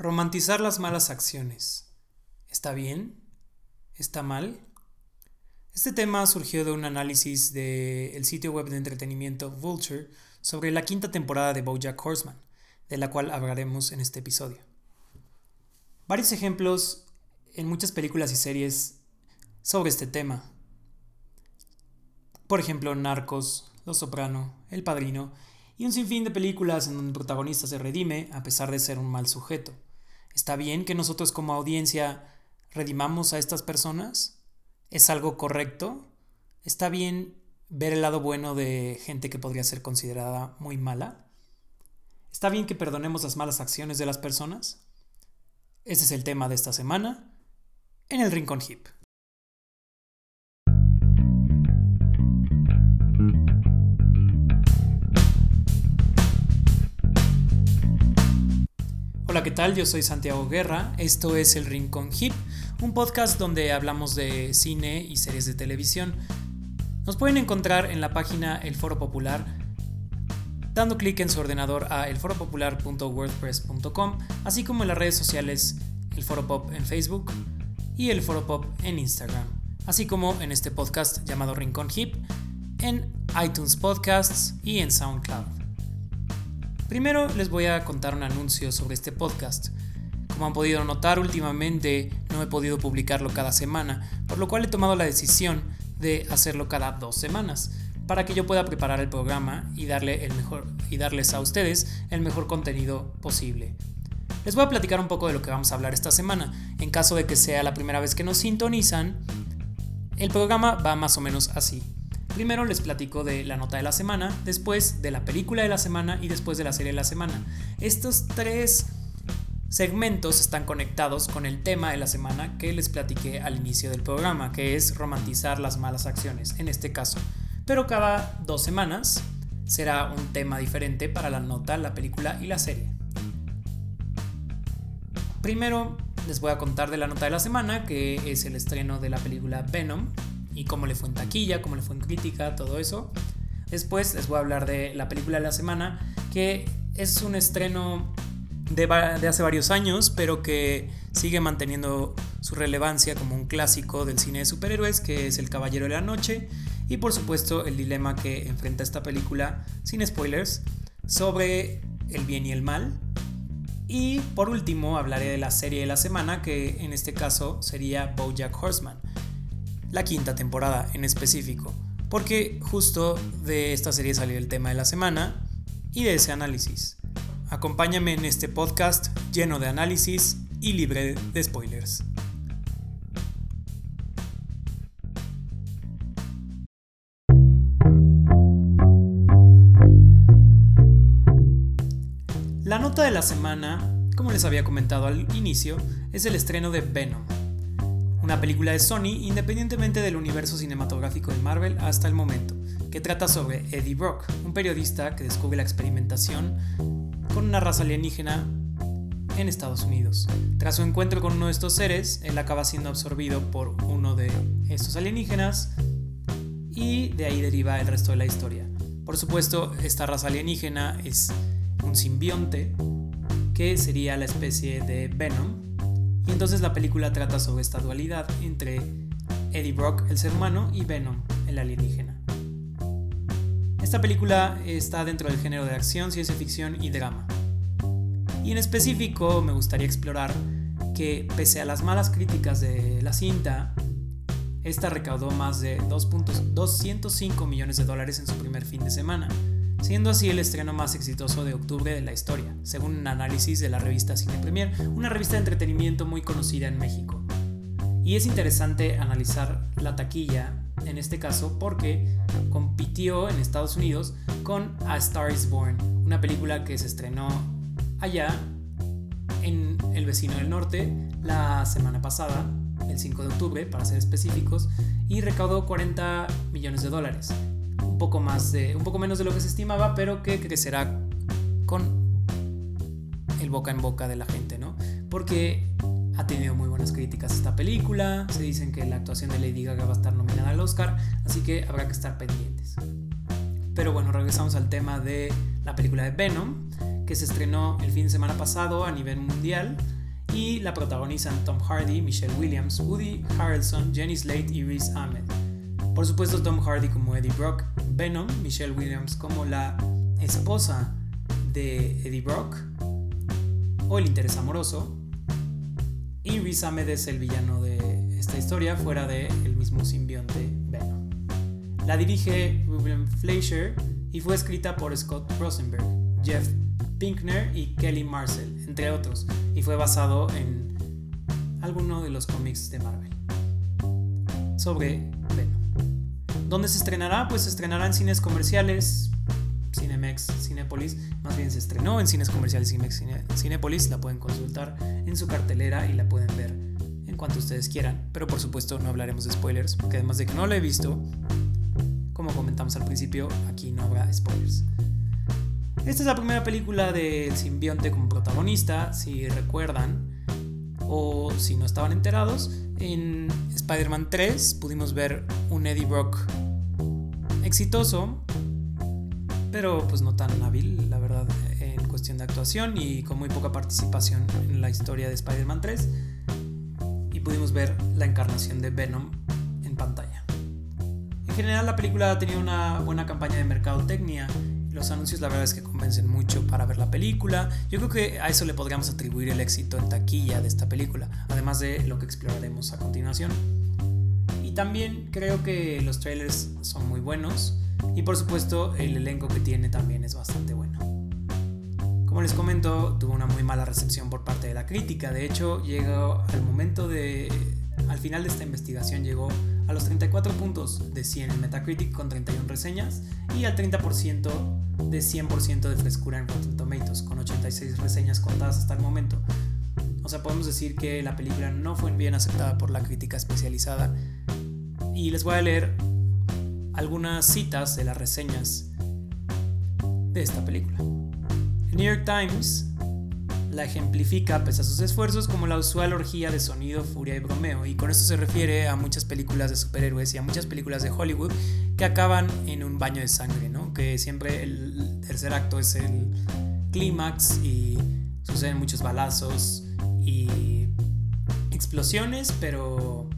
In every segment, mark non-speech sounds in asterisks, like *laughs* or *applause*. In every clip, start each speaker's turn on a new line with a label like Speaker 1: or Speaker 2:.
Speaker 1: Romantizar las malas acciones. ¿Está bien? ¿Está mal? Este tema surgió de un análisis del sitio web de entretenimiento Vulture sobre la quinta temporada de Bojack Horseman, de la cual hablaremos en este episodio. Varios ejemplos en muchas películas y series sobre este tema. Por ejemplo, Narcos, Los Soprano, El Padrino y un sinfín de películas en donde el protagonista se redime a pesar de ser un mal sujeto. ¿Está bien que nosotros como audiencia redimamos a estas personas? ¿Es algo correcto? ¿Está bien ver el lado bueno de gente que podría ser considerada muy mala? ¿Está bien que perdonemos las malas acciones de las personas? Ese es el tema de esta semana en el Rincón Hip. Hola, ¿qué tal? Yo soy Santiago Guerra. Esto es El Rincón Hip, un podcast donde hablamos de cine y series de televisión. Nos pueden encontrar en la página El Foro Popular dando clic en su ordenador a elforopopular.wordpress.com, así como en las redes sociales El Foro Pop en Facebook y El Foro Pop en Instagram, así como en este podcast llamado Rincón Hip en iTunes Podcasts y en SoundCloud. Primero les voy a contar un anuncio sobre este podcast. Como han podido notar últimamente no he podido publicarlo cada semana, por lo cual he tomado la decisión de hacerlo cada dos semanas, para que yo pueda preparar el programa y, darle el mejor, y darles a ustedes el mejor contenido posible. Les voy a platicar un poco de lo que vamos a hablar esta semana. En caso de que sea la primera vez que nos sintonizan, el programa va más o menos así. Primero les platico de la nota de la semana, después de la película de la semana y después de la serie de la semana. Estos tres segmentos están conectados con el tema de la semana que les platiqué al inicio del programa, que es romantizar las malas acciones, en este caso. Pero cada dos semanas será un tema diferente para la nota, la película y la serie. Primero les voy a contar de la nota de la semana, que es el estreno de la película Venom, y cómo le fue en taquilla, cómo le fue en crítica, todo eso. Después les voy a hablar de la película de la semana, que es un estreno de, hace varios años, pero que sigue manteniendo su relevancia como un clásico del cine de superhéroes, que es El Caballero de la Noche, y por supuesto el dilema que enfrenta esta película, sin spoilers, sobre el bien y el mal. Y por último hablaré de la serie de la semana, que en este caso sería Bojack Horseman la quinta temporada en específico, porque justo de esta serie salió el tema de la semana y de ese análisis. Acompáñame en este podcast lleno de análisis y libre de spoilers. La nota de la semana, como les había comentado al inicio, es el estreno de Venom, una película de Sony independientemente del universo cinematográfico de Marvel hasta el momento, que trata sobre Eddie Brock, un periodista que descubre la experimentación con una raza alienígena en Estados Unidos. Tras su encuentro con uno de estos seres, él acaba siendo absorbido por uno de estos alienígenas y de ahí deriva el resto de la historia. Por supuesto, esta raza alienígena es un simbionte que sería la especie de Venom, y entonces la película trata sobre esta dualidad entre Eddie Brock, el ser humano, y Venom, el alienígena. Esta película está dentro del género de acción, ciencia ficción y drama. Y en específico me gustaría explorar que pese a las malas críticas de la cinta, esta recaudó más de 2.205 millones de dólares en su primer fin de semana, siendo así el estreno más exitoso de octubre de la historia, según un análisis de la revista Cine Premier, una revista de entretenimiento muy conocida en México. Y es interesante analizar la taquilla en este caso porque compitió en Estados Unidos con A Star is Born, una película que se estrenó allá en El vecino del norte la semana pasada, el 5 de octubre para ser específicos, y recaudó 40 millones de dólares poco más de, un poco menos de lo que se estimaba, pero que crecerá con el boca en boca de la gente, ¿no? Porque ha tenido muy buenas críticas esta película, se dicen que la actuación de Lady Gaga va a estar nominada al Oscar, así que habrá que estar pendientes. Pero bueno, regresamos al tema de la película de Venom, que se estrenó el fin de semana pasado a nivel mundial y la protagonizan Tom Hardy, Michelle Williams, Woody Harrelson, Jenny Slate y Riz Ahmed. Por supuesto Tom Hardy como Eddie Brock, Venom, Michelle Williams como la esposa de Eddie Brock o el interés amoroso y Riz Ahmed es el villano de esta historia fuera del el mismo simbionte Venom. La dirige Ruben Fleischer y fue escrita por Scott Rosenberg, Jeff Pinkner y Kelly Marcel, entre otros, y fue basado en alguno de los cómics de Marvel sobre Venom. ¿Dónde se estrenará? Pues se estrenará en cines comerciales, Cinemex, Cinepolis, más bien se estrenó en cines comerciales Cinemex, Cinepolis, la pueden consultar en su cartelera y la pueden ver en cuanto ustedes quieran, pero por supuesto no hablaremos de spoilers, porque además de que no la he visto, como comentamos al principio, aquí no habrá spoilers. Esta es la primera película del simbionte como protagonista, si recuerdan, o si no estaban enterados, en Spider-Man 3 pudimos ver un Eddie Brock exitoso, pero pues no tan hábil, la verdad, en cuestión de actuación y con muy poca participación en la historia de Spider-Man 3. Y pudimos ver la encarnación de Venom en pantalla. En general la película ha tenido una buena campaña de mercadotecnia los anuncios la verdad es que convencen mucho para ver la película. Yo creo que a eso le podríamos atribuir el éxito en taquilla de esta película, además de lo que exploraremos a continuación. Y también creo que los trailers son muy buenos y por supuesto el elenco que tiene también es bastante bueno. Como les comento, tuvo una muy mala recepción por parte de la crítica. De hecho, llegó al momento de... Al final de esta investigación llegó a los 34 puntos de 100 en Metacritic con 31 reseñas y al 30% de 100% de frescura en Rotten Tomatoes con 86 reseñas contadas hasta el momento. O sea, podemos decir que la película no fue bien aceptada por la crítica especializada y les voy a leer algunas citas de las reseñas de esta película. El New York Times la ejemplifica, pese a sus esfuerzos, como la usual orgía de sonido, furia y bromeo, y con esto se refiere a muchas películas de superhéroes y a muchas películas de Hollywood que acaban en un baño de sangre, ¿no? Que siempre el tercer acto es el clímax y suceden muchos balazos y explosiones, pero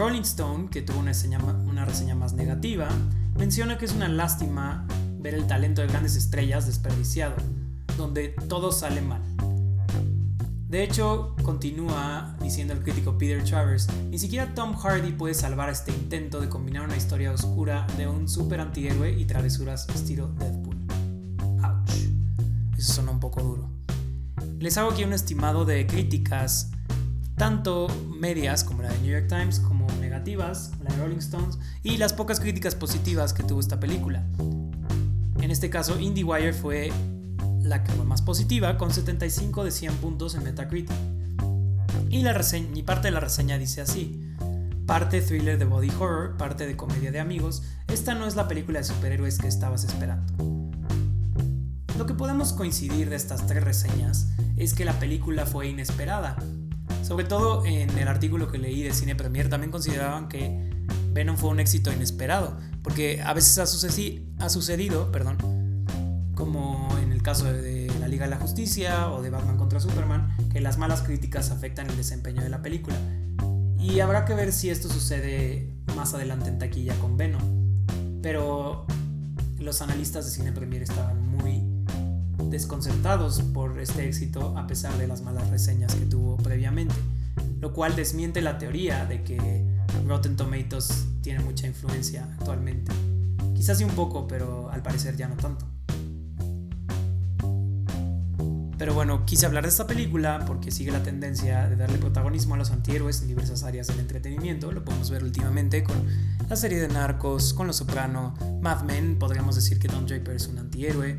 Speaker 1: Rolling Stone, que tuvo una reseña, más negativa, menciona que es una lástima ver el talento de grandes estrellas desperdiciado, donde todo sale mal. De hecho, continúa diciendo el crítico Peter Travers, ni siquiera Tom Hardy puede salvar este intento de combinar una historia oscura de un super antihéroe y travesuras estilo Deadpool. Ouch. Eso suena un poco duro. Les hago aquí un estimado de críticas tanto medias como la de New York Times como negativas, la de Rolling Stones, y las pocas críticas positivas que tuvo esta película. En este caso, IndieWire fue la que fue más positiva, con 75 de 100 puntos en Metacritic. Y, la reseña, y parte de la reseña dice así, parte thriller de body horror, parte de comedia de amigos, esta no es la película de superhéroes que estabas esperando. Lo que podemos coincidir de estas tres reseñas es que la película fue inesperada, sobre todo en el artículo que leí de Cine Premier también consideraban que Venom fue un éxito inesperado, porque a veces ha, sucedido, perdón, como en el caso de la Liga de la Justicia o de Batman contra Superman, que las malas críticas afectan el desempeño de la película. Y habrá que ver si esto sucede más adelante en taquilla con Venom. Pero los analistas de Cine Premier estaban muy desconcertados por este éxito a pesar de las malas reseñas que tuvo previamente, lo cual desmiente la teoría de que Rotten Tomatoes tiene mucha influencia actualmente. Quizás sí un poco, pero al parecer ya no tanto. Pero bueno, quise hablar de esta película porque sigue la tendencia de darle protagonismo a los antihéroes en diversas áreas del entretenimiento. Lo podemos ver últimamente con la serie de Narcos, con Los Soprano, Mad Men, podríamos decir que Don Draper es un antihéroe,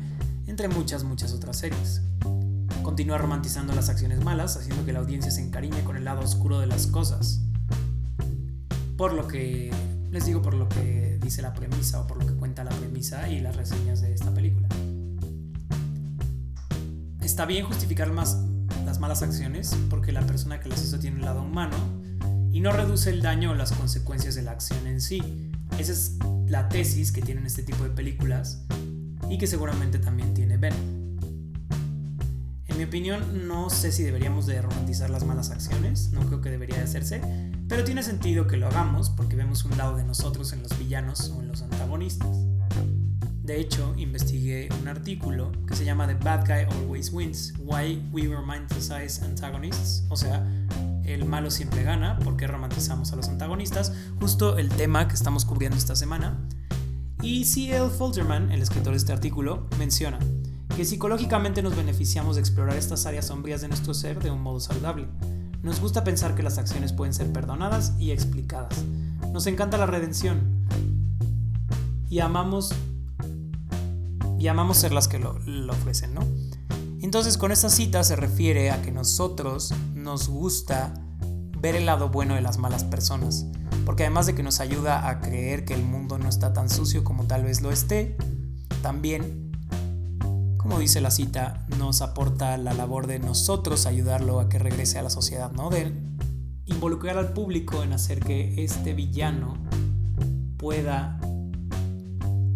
Speaker 1: entre muchas, muchas otras series. Continúa romantizando las acciones malas, haciendo que la audiencia se encariñe con el lado oscuro de las cosas. Por lo que, les digo por lo que dice la premisa o por lo que cuenta la premisa y las reseñas de esta película. Está bien justificar más las malas acciones porque la persona que las hizo tiene un lado humano y no reduce el daño o las consecuencias de la acción en sí, Esa es la tesis que tienen este tipo de películas y que seguramente también tiene Venom. En mi opinión, no sé si deberíamos de romantizar las malas acciones, no creo que debería de hacerse, pero tiene sentido que lo hagamos porque vemos un lado de nosotros en los villanos o en los antagonistas. De hecho, investigué un artículo que se llama The Bad Guy Always Wins, Why We Romanticize Antagonists, o sea, el malo siempre gana, porque romantizamos a los antagonistas, justo el tema que estamos cubriendo esta semana. Y C.L. Folgerman, el escritor de este artículo, menciona, que psicológicamente nos beneficiamos de explorar estas áreas sombrías de nuestro ser de un modo saludable. Nos gusta pensar que las acciones pueden ser perdonadas y explicadas. Nos encanta la redención. Y amamos y amamos ser las que lo, lo ofrecen, ¿no? Entonces con esta cita se refiere a que nosotros nos gusta ver el lado bueno de las malas personas, porque además de que nos ayuda a creer que el mundo no está tan sucio como tal vez lo esté, también como dice la cita, nos aporta la labor de nosotros ayudarlo a que regrese a la sociedad, ¿no? De involucrar al público en hacer que este villano pueda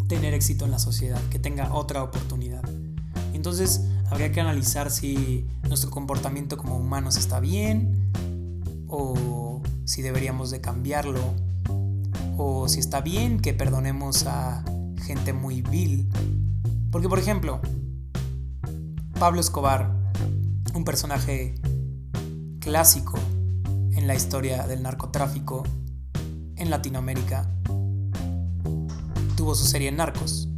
Speaker 1: tener éxito en la sociedad, que tenga otra oportunidad. Entonces, habría que analizar si nuestro comportamiento como humanos está bien o si deberíamos de cambiarlo o si está bien que perdonemos a gente muy vil. Porque, por ejemplo, Pablo Escobar, un personaje clásico en la historia del narcotráfico en Latinoamérica, tuvo su serie Narcos.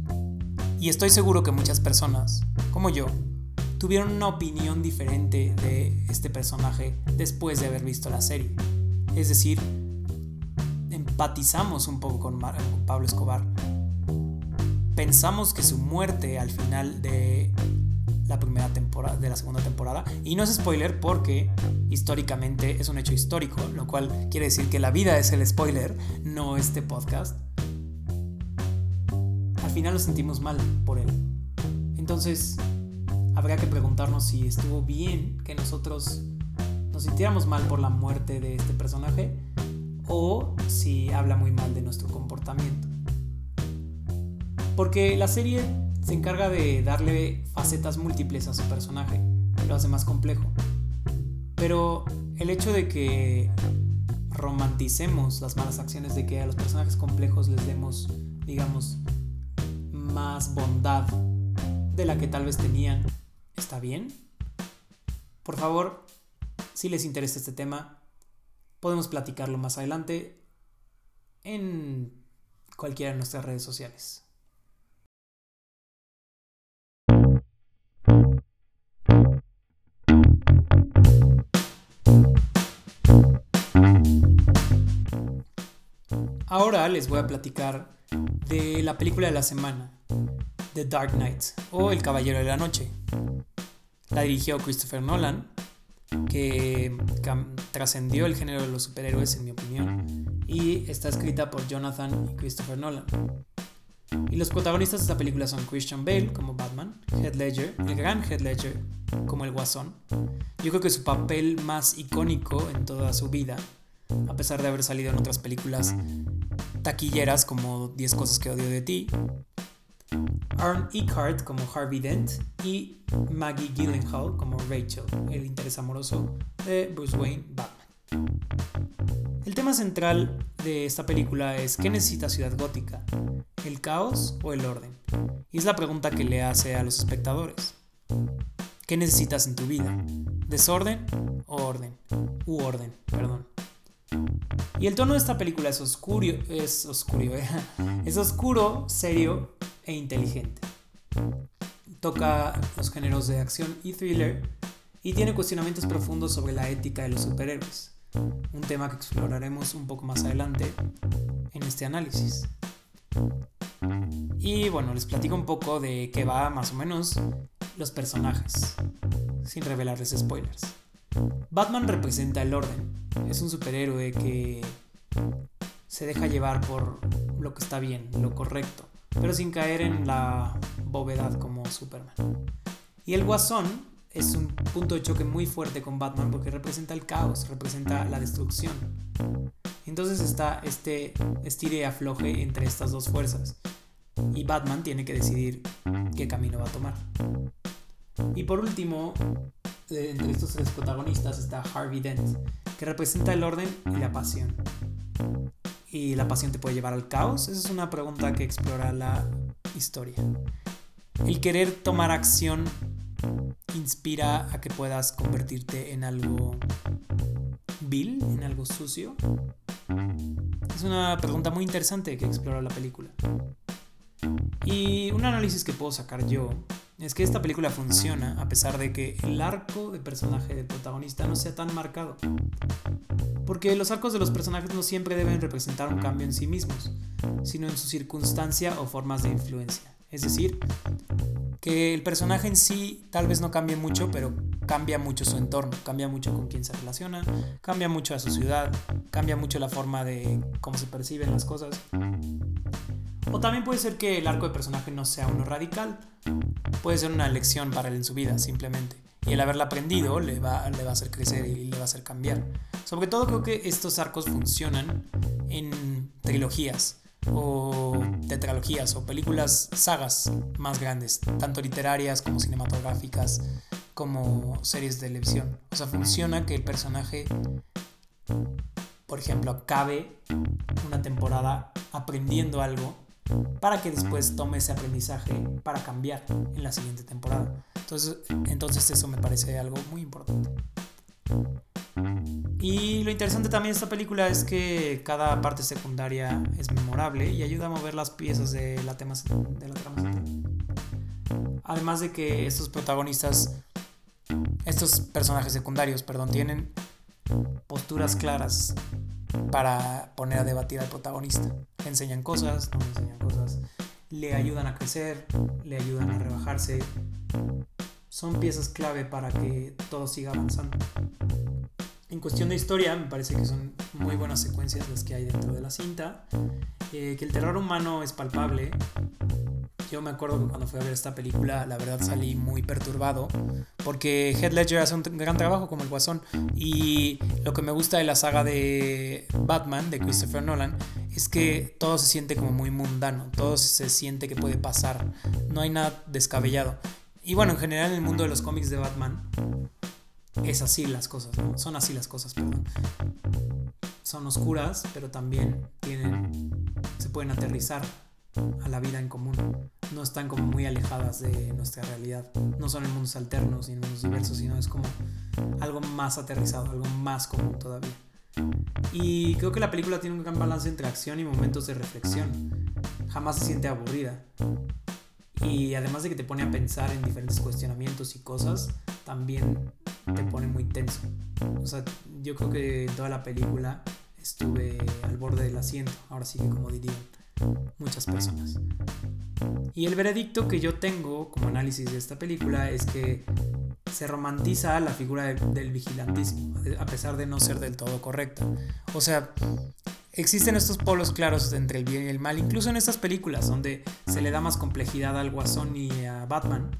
Speaker 1: Y estoy seguro que muchas personas, como yo, tuvieron una opinión diferente de este personaje después de haber visto la serie. Es decir, empatizamos un poco con, Pablo Escobar. Pensamos que su muerte al final de la primera temporada, de la segunda temporada. Y no es spoiler porque históricamente es un hecho histórico, lo cual quiere decir que la vida es el spoiler, no este podcast. Al final lo sentimos mal por él. Entonces, habría que preguntarnos si estuvo bien que nosotros nos sintiéramos mal por la muerte de este personaje o si habla muy mal de nuestro comportamiento. Porque la serie se encarga de darle facetas múltiples a su personaje, lo hace más complejo. Pero el hecho de que romanticemos las malas acciones, de que a los personajes complejos les demos, digamos, más bondad de la que tal vez tenían, ¿está bien? Por favor, si les interesa este tema, podemos platicarlo más adelante en cualquiera de nuestras redes sociales. Ahora les voy a platicar de la película de la semana, The Dark Knight o El Caballero de la Noche. La dirigió Christopher Nolan, que trascendió el género de los superhéroes en mi opinión, y está escrita por Jonathan y Christopher Nolan. Y los protagonistas de esta película son Christian Bale como Batman, Heath Ledger, el gran Heath Ledger como el Guasón. Yo creo que su papel más icónico en toda su vida, a pesar de haber salido en otras películas taquilleras como 10 cosas que odio de ti, Aaron Eckhart como Harvey Dent y Maggie Gyllenhaal como Rachel, el interés amoroso de Bruce Wayne Batman. El tema central de esta película es ¿qué necesita Ciudad Gótica? ¿El caos o el orden? Y es la pregunta que le hace a los espectadores. ¿Qué necesitas en tu vida? ¿Desorden o orden? U orden, perdón. Y el tono de esta película es oscuro, es oscuro, eh, *laughs* es oscuro, serio e inteligente. Toca los géneros de acción y thriller y tiene cuestionamientos profundos sobre la ética de los superhéroes, un tema que exploraremos un poco más adelante en este análisis. Y bueno, les platico un poco de qué va más o menos los personajes, sin revelarles spoilers. Batman representa el orden. Es un superhéroe que se deja llevar por lo que está bien, lo correcto, pero sin caer en la bovedad como Superman. Y el Guasón es un punto de choque muy fuerte con Batman porque representa el caos, representa la destrucción. Entonces está este estire afloje entre estas dos fuerzas. Y Batman tiene que decidir qué camino va a tomar. Y por último, entre estos tres protagonistas está Harvey Dent, que representa el orden y la pasión. ¿Y la pasión te puede llevar al caos? Esa es una pregunta que explora la historia. El querer tomar acción inspira a que puedas convertirte en algo vil, en algo sucio. Es una pregunta muy interesante que explora la película. Y un análisis que puedo sacar yo es que esta película funciona a pesar de que el arco de personaje del protagonista no sea tan marcado. Porque los arcos de los personajes no siempre deben representar un cambio en sí mismos, sino en su circunstancia o formas de influencia. Es decir, que el personaje en sí tal vez no cambie mucho, pero cambia mucho su entorno, cambia mucho con quién se relaciona, cambia mucho a su ciudad, cambia mucho la forma de cómo se perciben las cosas. O también puede ser que el arco de personaje no sea uno radical. Puede ser una lección para él en su vida, simplemente. Y el haberla aprendido le va, le va a hacer crecer y le va a hacer cambiar. Sobre todo creo que estos arcos funcionan en trilogías o tetralogías o películas, sagas más grandes, tanto literarias como cinematográficas, como series de televisión. O sea, funciona que el personaje, por ejemplo, acabe una temporada aprendiendo algo para que después tome ese aprendizaje para cambiar en la siguiente temporada. Entonces, entonces eso me parece algo muy importante. Y lo interesante también de esta película es que cada parte secundaria es memorable y ayuda a mover las piezas de la, tema, de la trama Además de que estos protagonistas, estos personajes secundarios, perdón, tienen posturas claras para poner a debatir al protagonista. Enseñan cosas, no le enseñan cosas, le ayudan a crecer, le ayudan a rebajarse. Son piezas clave para que todo siga avanzando. En cuestión de historia, me parece que son muy buenas secuencias las que hay dentro de la cinta. Eh, que el terror humano es palpable, yo me acuerdo que cuando fui a ver esta película, la verdad salí muy perturbado porque Heath Ledger hace un gran trabajo como el Guasón y lo que me gusta de la saga de Batman de Christopher Nolan es que todo se siente como muy mundano, todo se siente que puede pasar, no hay nada descabellado. Y bueno, en general en el mundo de los cómics de Batman es así las cosas, ¿no? Son así las cosas, perdón. Son oscuras, pero también tienen se pueden aterrizar a la vida en común. No están como muy alejadas de nuestra realidad. No son en mundos alternos ni en mundos diversos, sino es como algo más aterrizado, algo más común todavía. Y creo que la película tiene un gran balance entre acción y momentos de reflexión. Jamás se siente aburrida. Y además de que te pone a pensar en diferentes cuestionamientos y cosas, también te pone muy tenso. O sea, yo creo que toda la película estuve al borde del asiento, ahora sí que como dirían muchas personas. Y el veredicto que yo tengo como análisis de esta película es que se romantiza la figura del vigilantismo, a pesar de no ser del todo correcta. O sea, existen estos polos claros entre el bien y el mal, incluso en estas películas donde se le da más complejidad al Guasón y a Batman.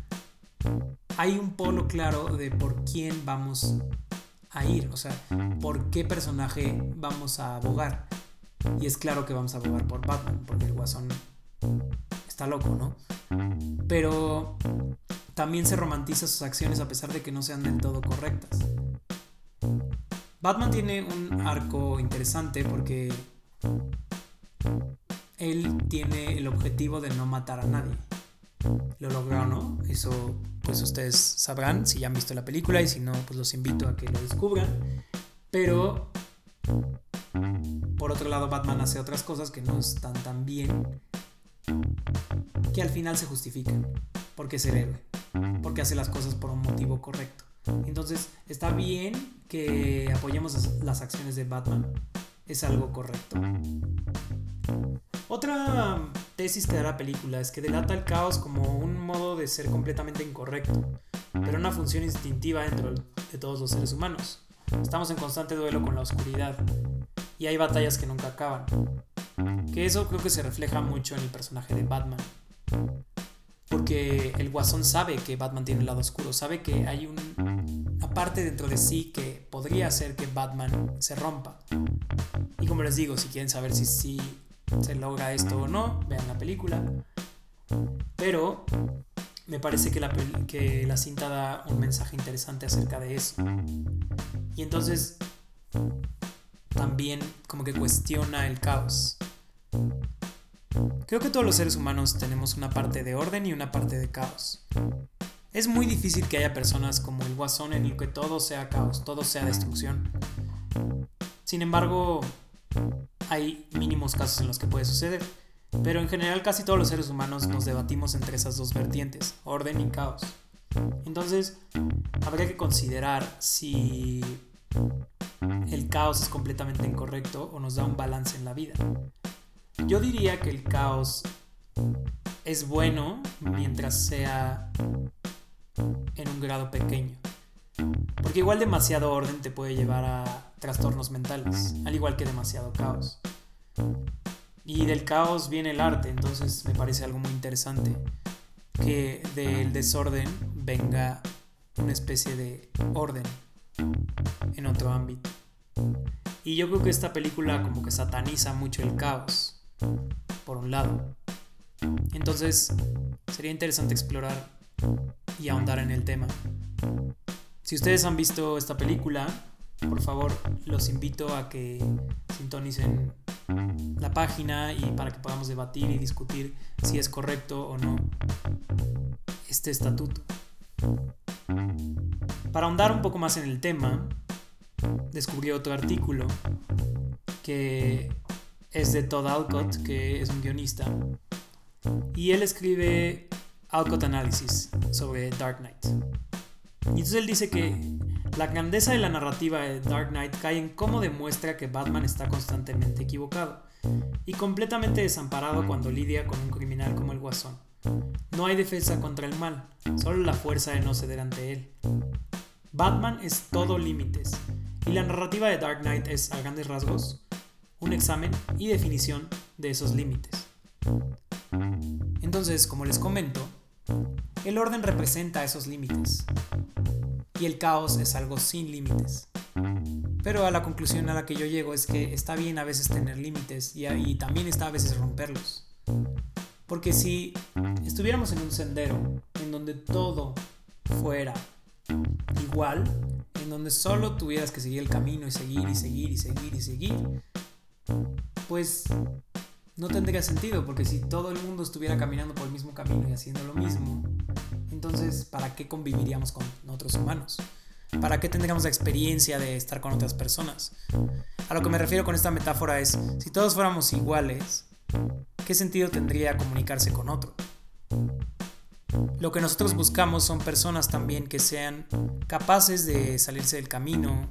Speaker 1: Hay un polo claro de por quién vamos a ir, o sea, por qué personaje vamos a abogar. Y es claro que vamos a abogar por Batman, porque el guasón está loco, ¿no? Pero también se romantiza sus acciones a pesar de que no sean del todo correctas. Batman tiene un arco interesante porque él tiene el objetivo de no matar a nadie. Lo logró, ¿no? Eso pues ustedes sabrán si ya han visto la película y si no, pues los invito a que lo descubran. Pero por otro lado, Batman hace otras cosas que no están tan bien, que al final se justifican, porque es el héroe, porque hace las cosas por un motivo correcto. Entonces, está bien que apoyemos las acciones de Batman, es algo correcto. Otra tesis que da la película es que delata el caos como un modo de ser completamente incorrecto, pero una función instintiva dentro de todos los seres humanos. Estamos en constante duelo con la oscuridad y hay batallas que nunca acaban. Que eso creo que se refleja mucho en el personaje de Batman. Porque el guasón sabe que Batman tiene un lado oscuro, sabe que hay una una parte dentro de sí que podría hacer que Batman se rompa. Y como les digo, si quieren saber si, si se logra esto o no, vean la película. Pero me parece que la, que la cinta da un mensaje interesante acerca de eso. Y entonces también como que cuestiona el caos. Creo que todos los seres humanos tenemos una parte de orden y una parte de caos. Es muy difícil que haya personas como el Guasón en el que todo sea caos, todo sea destrucción. Sin embargo, hay mínimos casos en los que puede suceder. Pero en general casi todos los seres humanos nos debatimos entre esas dos vertientes, orden y caos. Entonces, habría que considerar si el caos es completamente incorrecto o nos da un balance en la vida. Yo diría que el caos es bueno mientras sea en un grado pequeño. Porque igual demasiado orden te puede llevar a trastornos mentales, al igual que demasiado caos. Y del caos viene el arte, entonces me parece algo muy interesante que del desorden venga una especie de orden en otro ámbito. Y yo creo que esta película como que sataniza mucho el caos, por un lado. Entonces sería interesante explorar y ahondar en el tema. Si ustedes han visto esta película, por favor los invito a que sintonicen la página y para que podamos debatir y discutir si es correcto o no este estatuto. Para ahondar un poco más en el tema, descubrí otro artículo que es de Todd Alcott, que es un guionista, y él escribe Alcott Analysis sobre Dark Knight. Y entonces él dice que la grandeza de la narrativa de Dark Knight cae en cómo demuestra que Batman está constantemente equivocado y completamente desamparado cuando lidia con un criminal como el Guasón. No hay defensa contra el mal, solo la fuerza de no ceder ante él. Batman es todo límites y la narrativa de Dark Knight es, a grandes rasgos, un examen y definición de esos límites. Entonces, como les comento, el orden representa esos límites y el caos es algo sin límites. Pero a la conclusión a la que yo llego es que está bien a veces tener límites y, y también está a veces romperlos. Porque si estuviéramos en un sendero en donde todo fuera igual, en donde solo tuvieras que seguir el camino y seguir y seguir y seguir y seguir, pues no tendría sentido, porque si todo el mundo estuviera caminando por el mismo camino y haciendo lo mismo, entonces, ¿para qué conviviríamos con otros humanos? ¿Para qué tendríamos la experiencia de estar con otras personas? A lo que me refiero con esta metáfora es, si todos fuéramos iguales, ¿qué sentido tendría comunicarse con otro? Lo que nosotros buscamos son personas también que sean capaces de salirse del camino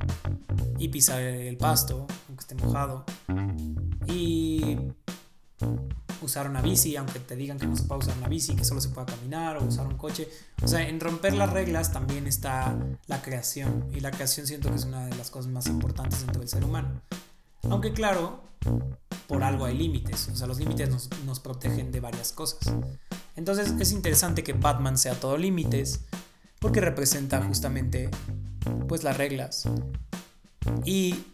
Speaker 1: y pisar el pasto, aunque esté mojado, y usar una bici, aunque te digan que no se puede usar una bici, que solo se pueda caminar o usar un coche. O sea, en romper las reglas también está la creación. Y la creación siento que es una de las cosas más importantes dentro del ser humano. Aunque claro, por algo hay límites. O sea, los límites nos, nos protegen de varias cosas. Entonces es interesante que Batman sea todo límites porque representa justamente pues las reglas. Y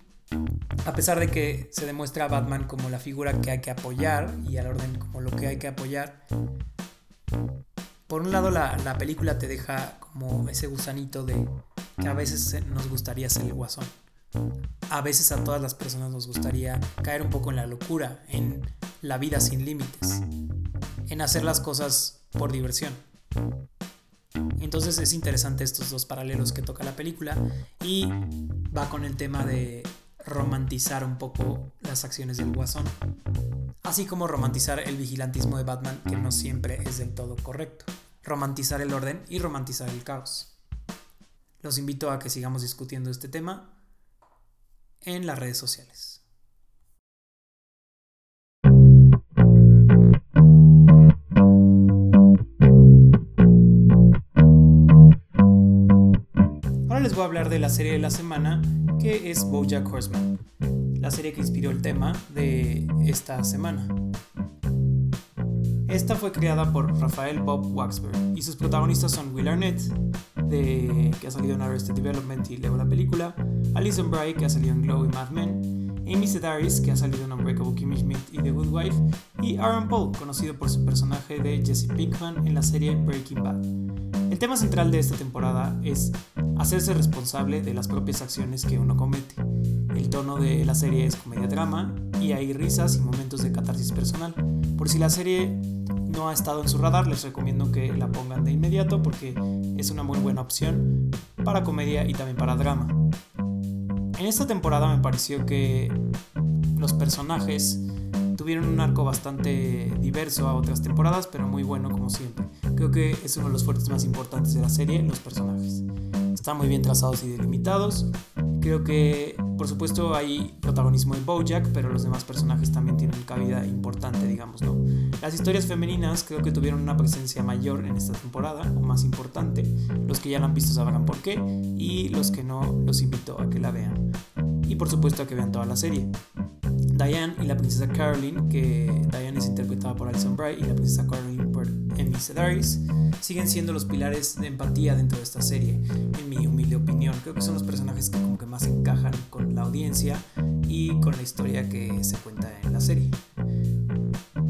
Speaker 1: a pesar de que se demuestra a Batman como la figura que hay que apoyar y al orden como lo que hay que apoyar, por un lado la, la, película te deja como ese gusanito de que a veces nos gustaría ser el guasón. A veces a todas las personas nos gustaría caer un poco en la locura, en la vida sin límites, en hacer las cosas por diversión. Entonces es interesante estos dos paralelos que toca la película y va con el tema de romantizar un poco las acciones del guasón, así como romantizar el vigilantismo de Batman que no siempre es del todo correcto, romantizar el orden y romantizar el caos. Los invito a que sigamos discutiendo este tema en las redes sociales. Ahora les voy a hablar de la serie de la semana que es Bojack Horseman, la serie que inspiró el tema de esta semana. Esta fue creada por Rafael Bob Waxberg y sus protagonistas son Will Arnett, de, que ha salido en Arrested Development y luego la película, Alison Bry, que ha salido en Glow y Mad Men, Amy Sedaris, que ha salido en Unbreakable Kimmy Schmidt y The Good Wife, y Aaron Paul, conocido por su personaje de Jesse Pinkman en la serie Breaking Bad. El tema central de esta temporada es hacerse responsable de las propias acciones que uno comete. El tono de la serie es comedia-drama y hay risas y momentos de catarsis personal. Por si la serie no ha estado en su radar, les recomiendo que la pongan de inmediato porque es una muy buena opción para comedia y también para drama. En esta temporada me pareció que los personajes tuvieron un arco bastante diverso a otras temporadas, pero muy bueno como siempre. Creo que es uno de los fuertes más importantes de la serie, los personajes. Están muy bien trazados y delimitados. Creo que, por supuesto, hay protagonismo en Bojack, pero los demás personajes también tienen cabida importante, digamos, ¿no? Las historias femeninas creo que tuvieron una presencia mayor en esta temporada, o más importante. Los que ya la han visto sabrán por qué, y los que no, los invito a que la vean. Y por supuesto a que vean toda la serie. Diane y la princesa Caroline, que Diane es interpretada por Alison Bry y la princesa Caroline por Emmy Sedaris, siguen siendo los pilares de empatía dentro de esta serie, en mi humilde opinión. Creo que son los personajes que como que más encajan con la audiencia y con la historia que se cuenta en la serie.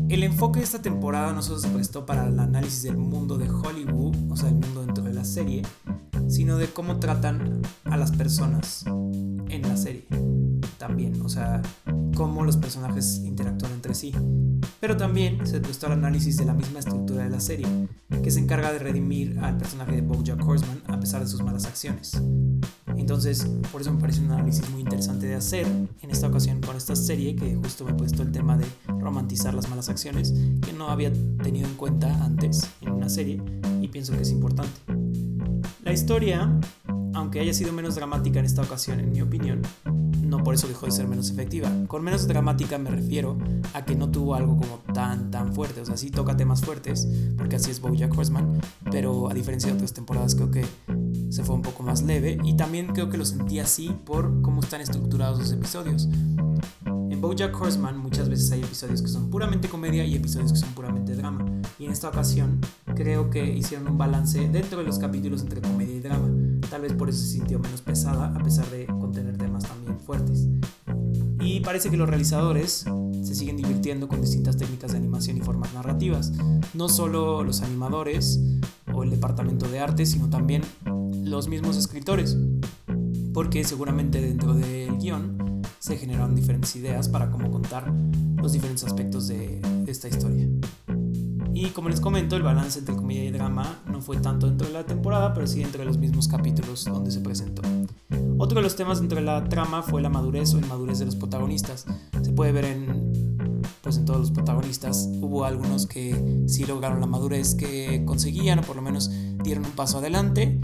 Speaker 1: El enfoque de esta temporada no solo se prestó para el análisis del mundo de Hollywood, o sea, el mundo dentro de la serie, sino de cómo tratan a las personas en la serie también, o sea, cómo los personajes interactúan entre sí. Pero también se prestó al análisis de la misma estructura de la serie, que se encarga de redimir al personaje de BoJack Horseman a pesar de sus malas acciones. Entonces, por eso me parece un análisis muy interesante de hacer en esta ocasión con esta serie, que justo me he puesto el tema de romantizar las malas acciones, que no había tenido en cuenta antes en una serie, y pienso que es importante. La historia, aunque haya sido menos dramática en esta ocasión, en mi opinión, no por eso dejó de ser menos efectiva. Con menos dramática me refiero a que no tuvo algo como tan tan fuerte, o sea, sí toca temas fuertes, porque así es BoJack Horseman, pero a diferencia de otras temporadas creo que se fue un poco más leve y también creo que lo sentí así por cómo están estructurados los episodios. En BoJack Horseman muchas veces hay episodios que son puramente comedia y episodios que son puramente drama. Y en esta ocasión creo que hicieron un balance dentro de los capítulos entre comedia y drama. Tal vez por eso se sintió menos pesada a pesar de contener temas también fuertes. Y parece que los realizadores se siguen divirtiendo con distintas técnicas de animación y formas narrativas. No solo los animadores o el departamento de arte, sino también los mismos escritores. Porque seguramente dentro del guion se generaron diferentes ideas para cómo contar los diferentes aspectos de, esta historia. Y como les comento, el balance entre comedia y drama no fue tanto dentro de la temporada, pero sí dentro de los mismos capítulos donde se presentó. Otro de los temas dentro de la trama fue la madurez o inmadurez de los protagonistas. Se puede ver en, pues en todos los protagonistas. Hubo algunos que sí lograron la madurez que conseguían o por lo menos dieron un paso adelante.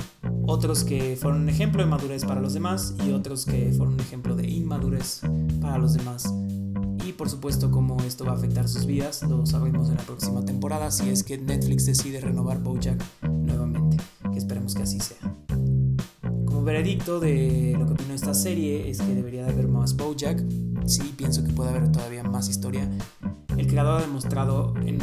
Speaker 1: Otros que fueron un ejemplo de madurez para los demás y otros que fueron un ejemplo de inmadurez para los demás. Por supuesto cómo esto va a afectar sus vidas lo sabremos en la próxima temporada si es que Netflix decide renovar BoJack nuevamente, que esperemos que así sea. Como veredicto de lo que opino de esta serie es que debería de haber más BoJack. Sí, pienso que puede haber todavía más historia. El creador ha demostrado en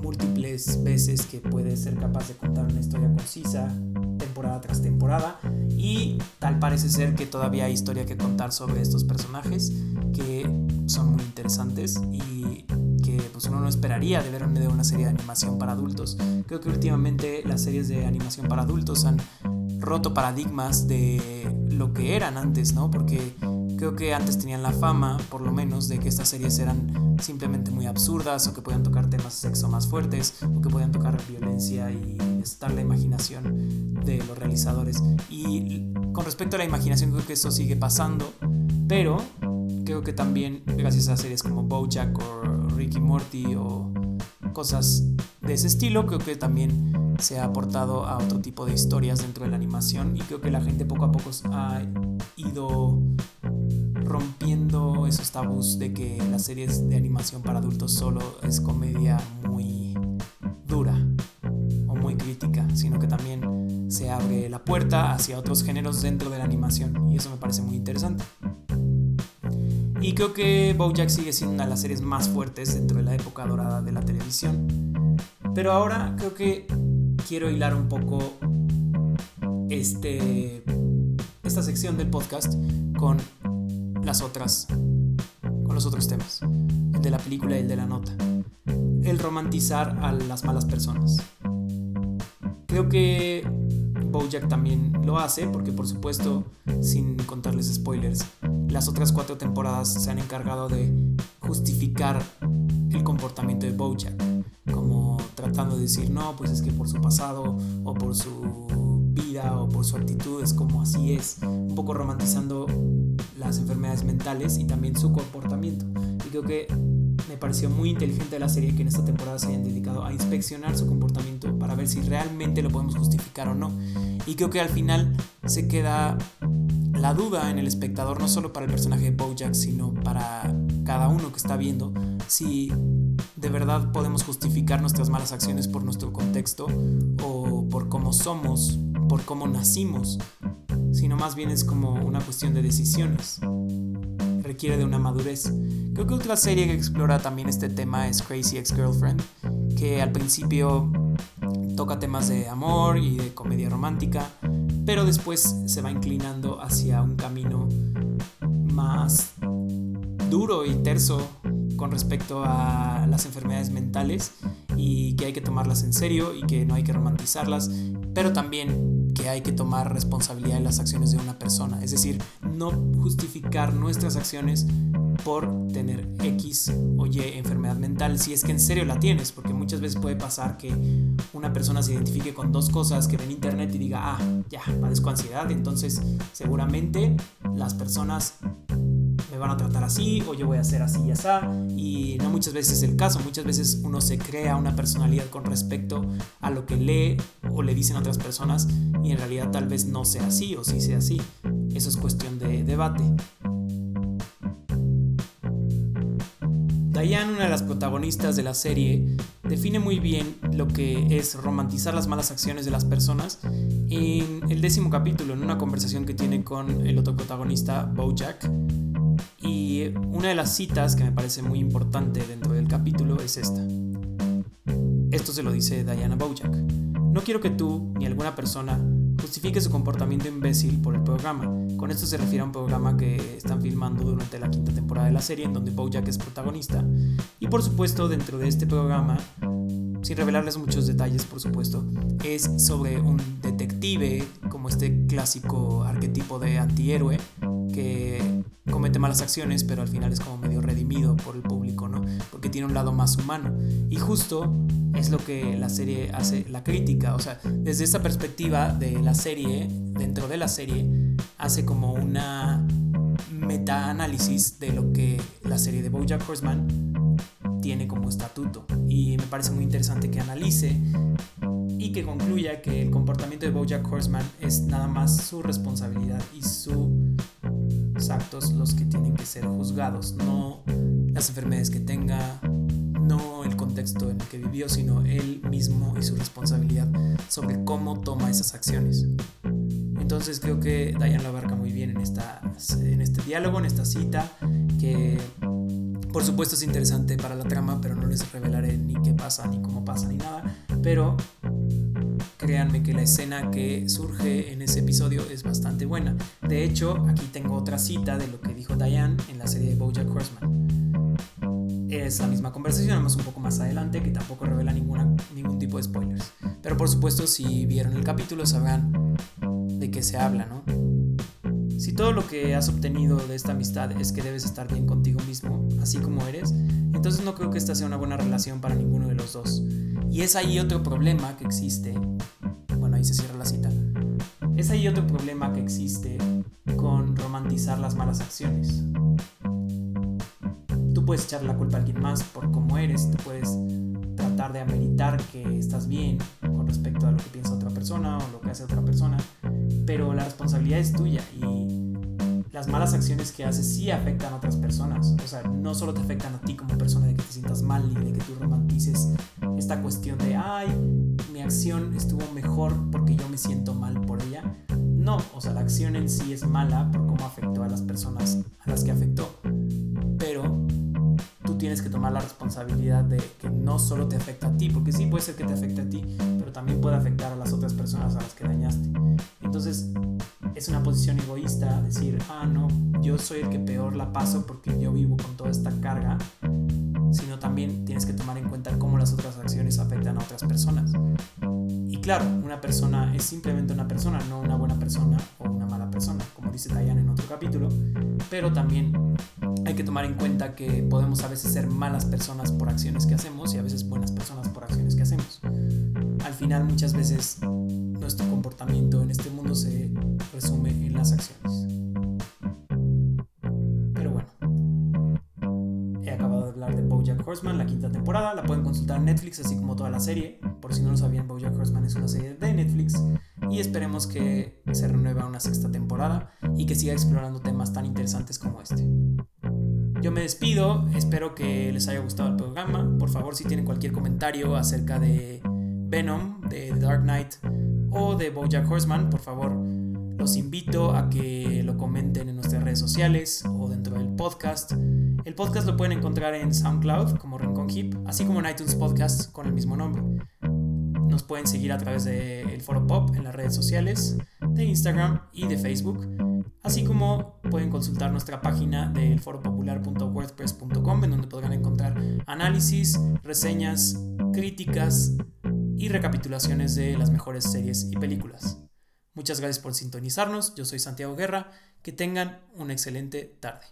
Speaker 1: múltiples veces que puede ser capaz de contar una historia concisa, temporada tras temporada y tal parece ser que todavía hay historia que contar sobre estos personajes que son muy interesantes y que pues uno no esperaría de ver de una serie de animación para adultos. Creo que últimamente las series de animación para adultos han roto paradigmas de lo que eran antes, ¿no? Porque creo que antes tenían la fama, por lo menos, de que estas series eran simplemente muy absurdas o que podían tocar temas de sexo más fuertes o que podían tocar violencia y estar la imaginación de los realizadores. Y con respecto a la imaginación creo que eso sigue pasando, pero creo que también gracias a series como BoJack o Ricky Morty o cosas de ese estilo, creo que también se ha aportado a otro tipo de historias dentro de la animación y creo que la gente poco a poco ha ido rompiendo esos tabús de que las series de animación para adultos solo es comedia muy dura o muy crítica, sino que también se abre la puerta hacia otros géneros dentro de la animación y eso me parece muy interesante. Y creo que BoJack sigue siendo una de las series más fuertes dentro de la época dorada de la televisión. Pero ahora creo que quiero hilar un poco este, esta sección del podcast con las otras, con los otros temas, el de la película y el de la nota, el romantizar a las malas personas. Creo que Bojack también lo hace, porque por supuesto, sin contarles spoilers, las otras cuatro temporadas se han encargado de justificar el comportamiento de Bojack, como tratando de decir, no, pues es que por su pasado o por su vida o por su actitud es como así es, un poco romantizando las enfermedades mentales y también su comportamiento. Y creo que me pareció muy inteligente la serie que en esta temporada se hayan dedicado a inspeccionar su comportamiento para ver si realmente lo podemos justificar o no. Y creo que al final se queda la duda en el espectador, no solo para el personaje de Bojack, sino para cada uno que está viendo, si de verdad podemos justificar nuestras malas acciones por nuestro contexto o por cómo somos, por cómo nacimos, sino más bien es como una cuestión de decisiones. Requiere de una madurez. Creo que otra serie que explora también este tema es Crazy Ex-Girlfriend, que al principio toca temas de amor y de comedia romántica, pero después se va inclinando hacia un camino más duro y terso con respecto a las enfermedades mentales y que hay que tomarlas en serio y que no hay que romantizarlas, pero también que hay que tomar responsabilidad de las acciones de una persona, es decir, no justificar nuestras acciones por tener X o Y enfermedad mental, si es que en serio la tienes, porque muchas veces puede pasar que una persona se identifique con dos cosas, que ve en internet y diga, ah, ya, padezco ansiedad, entonces seguramente las personas me van a tratar así o yo voy a hacer así y así. Y no muchas veces es el caso, muchas veces uno se crea una personalidad con respecto a lo que lee o le dicen otras personas y en realidad tal vez no sea así o sí sea así. Eso es cuestión de debate. Diane, una de las protagonistas de la serie, define muy bien lo que es romantizar las malas acciones de las personas en el décimo capítulo, en una conversación que tiene con el otro protagonista, Bojack, y una de las citas que me parece muy importante dentro del capítulo es esta. Esto se lo dice Diana Bojack. No quiero que tú ni alguna persona justifique su comportamiento imbécil por el programa. Con esto se refiere a un programa que están filmando durante la quinta temporada de la serie en donde Bojack es protagonista. Y por supuesto dentro de este programa, sin revelarles muchos detalles por supuesto, es sobre un detective como este clásico arquetipo de antihéroe que comete malas acciones, pero al final es como medio redimido por el público, ¿no? Porque tiene un lado más humano. Y justo es lo que la serie hace la crítica, o sea, desde esta perspectiva de la serie, dentro de la serie, hace como una meta-análisis de lo que la serie de Bojack Horseman tiene como estatuto. Y me parece muy interesante que analice y que concluya que el comportamiento de Bojack Horseman es nada más su responsabilidad y sus actos los que tienen que ser juzgados, no las enfermedades que tenga, el contexto en el que vivió, sino él mismo y su responsabilidad sobre cómo toma esas acciones. Entonces creo que Diane lo abarca muy bien en, esta, en este diálogo, en esta cita, que por supuesto es interesante para la trama, pero no les revelaré ni qué pasa, ni cómo pasa, ni nada. Pero créanme que la escena que surge en ese episodio es bastante buena. De hecho, aquí tengo otra cita de lo que dijo Diane en la serie de Bojack Horseman. Es la misma conversación, además un poco más adelante, que tampoco revela ninguna, ningún tipo de spoilers. Pero por supuesto, si vieron el capítulo sabrán de qué se habla, ¿no? Si todo lo que has obtenido de esta amistad es que debes estar bien contigo mismo, así como eres, entonces no creo que esta sea una buena relación para ninguno de los dos. Y es ahí otro problema que existe. Bueno, ahí se cierra la cita. Es ahí otro problema que existe con romantizar las malas acciones. Puedes echar la culpa a alguien más por cómo eres, tú puedes tratar de ameritar que estás bien con respecto a lo que piensa otra persona o lo que hace otra persona, pero la responsabilidad es tuya y las malas acciones que haces sí afectan a otras personas. O sea, no solo te afectan a ti como persona de que te sientas mal y de que tú romantices esta cuestión de, ay, mi acción estuvo mejor porque yo me siento mal por ella. No, o sea, la acción en sí es mala por cómo afectó a las personas a las que afectó. Responsabilidad de que no solo te afecta a ti, porque sí puede ser que te afecte a ti, pero también puede afectar a las otras personas a las que dañaste. Entonces es una posición egoísta decir, ah, no, yo soy el que peor la paso porque yo vivo con toda esta carga, sino también tienes que tomar en cuenta cómo las otras acciones afectan a otras personas. Y claro, una persona es simplemente una persona, no una buena persona o una mala persona, como dice Diane en otro capítulo, pero también que tomar en cuenta que podemos a veces ser malas personas por acciones que hacemos y a veces buenas personas por acciones que hacemos. Al final muchas veces nuestro comportamiento en este mundo se resume en las acciones. Pero bueno, he acabado de hablar de Bojack Horseman, la quinta temporada, la pueden consultar en Netflix así como toda la serie. Por si no lo sabían, Bojack Horseman es una serie de Netflix y esperemos que se renueve a una sexta temporada y que siga explorando temas tan interesantes como este. Yo me despido, espero que les haya gustado el programa. Por favor, si tienen cualquier comentario acerca de Venom, de The Dark Knight o de Bojack Horseman, por favor, los invito a que lo comenten en nuestras redes sociales o dentro del podcast. El podcast lo pueden encontrar en SoundCloud como Rincon Hip, así como en iTunes Podcast con el mismo nombre. Nos pueden seguir a través del Foro Pop en las redes sociales, de Instagram y de Facebook así como pueden consultar nuestra página del foropopular.wordpress.com en donde podrán encontrar análisis, reseñas, críticas y recapitulaciones de las mejores series y películas. Muchas gracias por sintonizarnos, yo soy Santiago Guerra, que tengan una excelente tarde.